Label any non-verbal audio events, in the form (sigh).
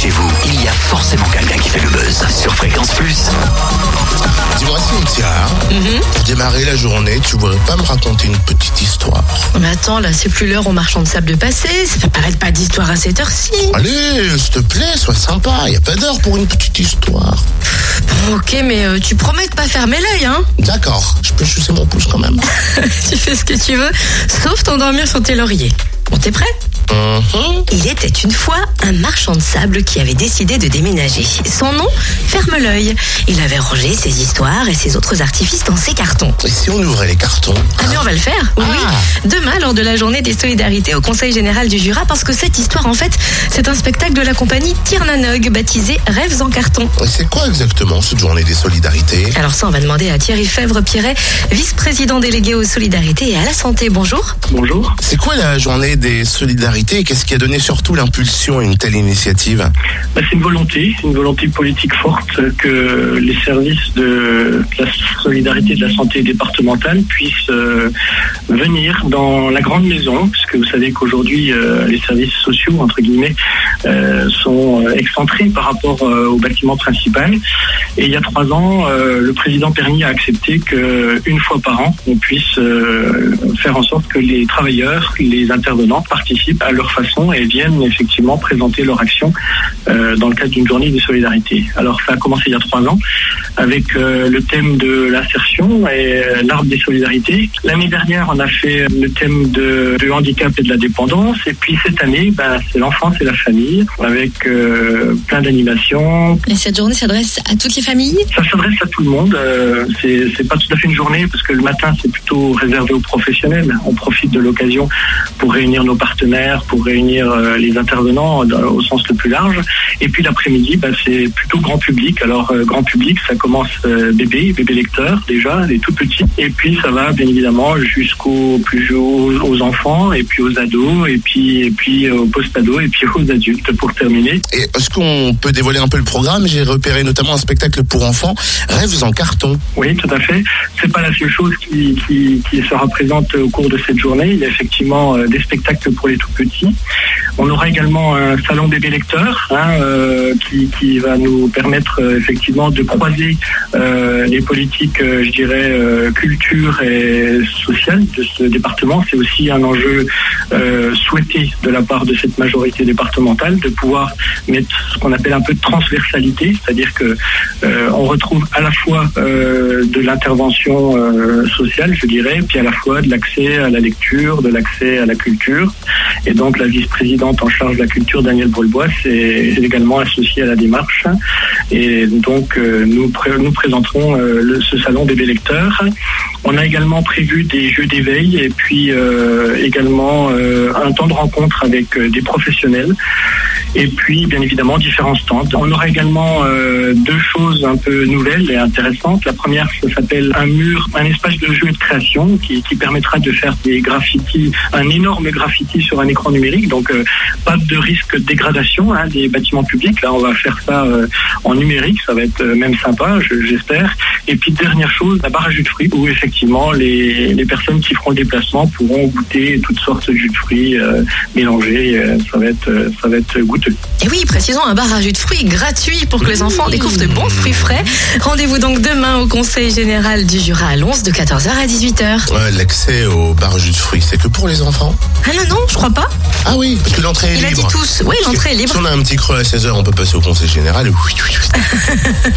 chez vous, il y a forcément quelqu'un qui fait le buzz sur Fréquence Plus. Dis-moi, Cynthia, pour démarrer la journée, tu voudrais pas me raconter une petite histoire Mais attends, là, c'est plus l'heure au marchand de sable de passer. Ça peut paraître pas d'histoire à cette heure-ci. Allez, s'il te plaît, sois sympa. Y a pas d'heure pour une petite histoire. Ok, mais euh, tu promets de pas fermer l'œil, hein D'accord, je peux chousser mon pouce quand même. (laughs) Tu fais ce que tu veux, sauf t'endormir sur tes lauriers. Bon, t'es prêt? Mhm. Il était une fois un marchand de sable qui avait décidé de déménager. Son nom, Ferme l'œil. Il avait rangé ses histoires et ses autres artifices dans ses cartons. Et si on ouvrait les cartons Ah mais on va le faire, oui. Ah. Demain, lors de la journée des solidarités au Conseil Général du Jura, parce que cette histoire, en fait, c'est un spectacle de la compagnie Tirnanog, baptisé Rêves en carton. Et c'est quoi exactement cette journée des solidarités? Alors ça, on va demander à Thierry Fèvre-Pierret, vice-président délégué aux solidarités et à la santé. Bonjour. Bonjour. C'est quoi la journée des solidarités? Qu'est-ce qui a donné surtout l'impulsion à une telle initiative Bah, c'est une volonté, une volonté politique forte que les services de la solidarité de la santé départementale puissent euh, venir dans la grande maison, puisque vous savez qu'aujourd'hui euh, les services sociaux entre guillemets euh, sont excentrés par rapport au bâtiment principal. Et il y a trois ans, le président Perny a accepté que une fois par an, on puisse faire en sorte que les travailleurs, les intervenants participent à leur façon et viennent effectivement présenter leur action euh, dans le cadre d'une journée de solidarité. Alors ça a commencé il y a trois ans avec euh, le thème de l'insertion et euh, l'arbre des solidarités. L'année dernière, on a fait le thème de, du handicap et de la dépendance. Et puis cette année, ben, c'est l'enfance et la famille avec plein d'animations, Et cette journée s'adresse à toutes les familles? Ça s'adresse à tout le monde. C'est pas tout à fait une journée parce que le matin c'est plutôt réservé aux professionnels. On profite de l'occasion pour réunir nos partenaires, pour réunir euh, les intervenants dans- au sens le plus large. Et puis l'après-midi, bah, c'est plutôt grand public. Alors euh, grand public, ça commence euh, bébé, bébé lecteur déjà, les tout petits. Et puis ça va bien évidemment jusqu'aux plus aux, aux enfants et puis aux ados et puis et puis aux post-ados et puis aux adultes pour terminer. Et est-ce qu'on peut dévoiler un peu le programme? J'ai repéré notamment un spectacle pour enfants, Rêves en carton. Oui, tout à fait. C'est pas la seule chose qui, qui, qui sera présente au cours de cette journée. Il y a effectivement euh, des spectacles pour les tout petits petit. On aura également un salon bébé lecteur hein, euh, qui, va nous permettre euh, effectivement de croiser euh, les politiques, euh, je dirais, euh, culture et sociale de ce département. C'est aussi un enjeu euh, souhaité de la part de cette majorité départementale de pouvoir mettre ce qu'on appelle un peu de transversalité, c'est-à-dire que euh, on retrouve à la fois euh, de l'intervention euh, sociale, je dirais, puis à la fois de l'accès à la lecture, de l'accès à la culture. Et donc la vice-présidente en charge de la culture, Danielle Brulbois, est également associée à la démarche. Et donc euh, nous, nous présenterons euh, ce salon bébé lecteurs. On a également prévu des jeux d'éveil et puis euh, également un temps de rencontre avec des professionnels et puis bien évidemment différents stands. On aura également euh, deux choses un peu nouvelles et intéressantes. La première, ça s'appelle un mur, un espace de jeu et de création qui, qui permettra de faire des graffitis, un énorme graffiti sur un écran numérique. Donc euh, pas de risque de dégradation hein, des bâtiments publics. Là, on va faire ça euh, en numérique. Ça va être euh, même sympa, je- j'espère. Et puis dernière chose, la barre à jus de fruits où effectivement les, les personnes qui feront le déplacement pourront goûter toutes sortes de jus de fruits euh, mélangés. Euh, ça va être, ça va être Et oui, précisons un bar à jus de fruits gratuit pour que les enfants découvrent de bons fruits frais. Rendez-vous donc demain au Conseil Général du Jura à Lons de 14h à 18h. Ouais, L'accès au bar jus de fruits, c'est que pour les enfants Ah non, non, je crois pas. Ah oui, parce que l'entrée est Il a dit tous. Oui, l'entrée est libre. Si on a un petit creux à 16h, on peut passer au conseil général. Oui, oui, oui.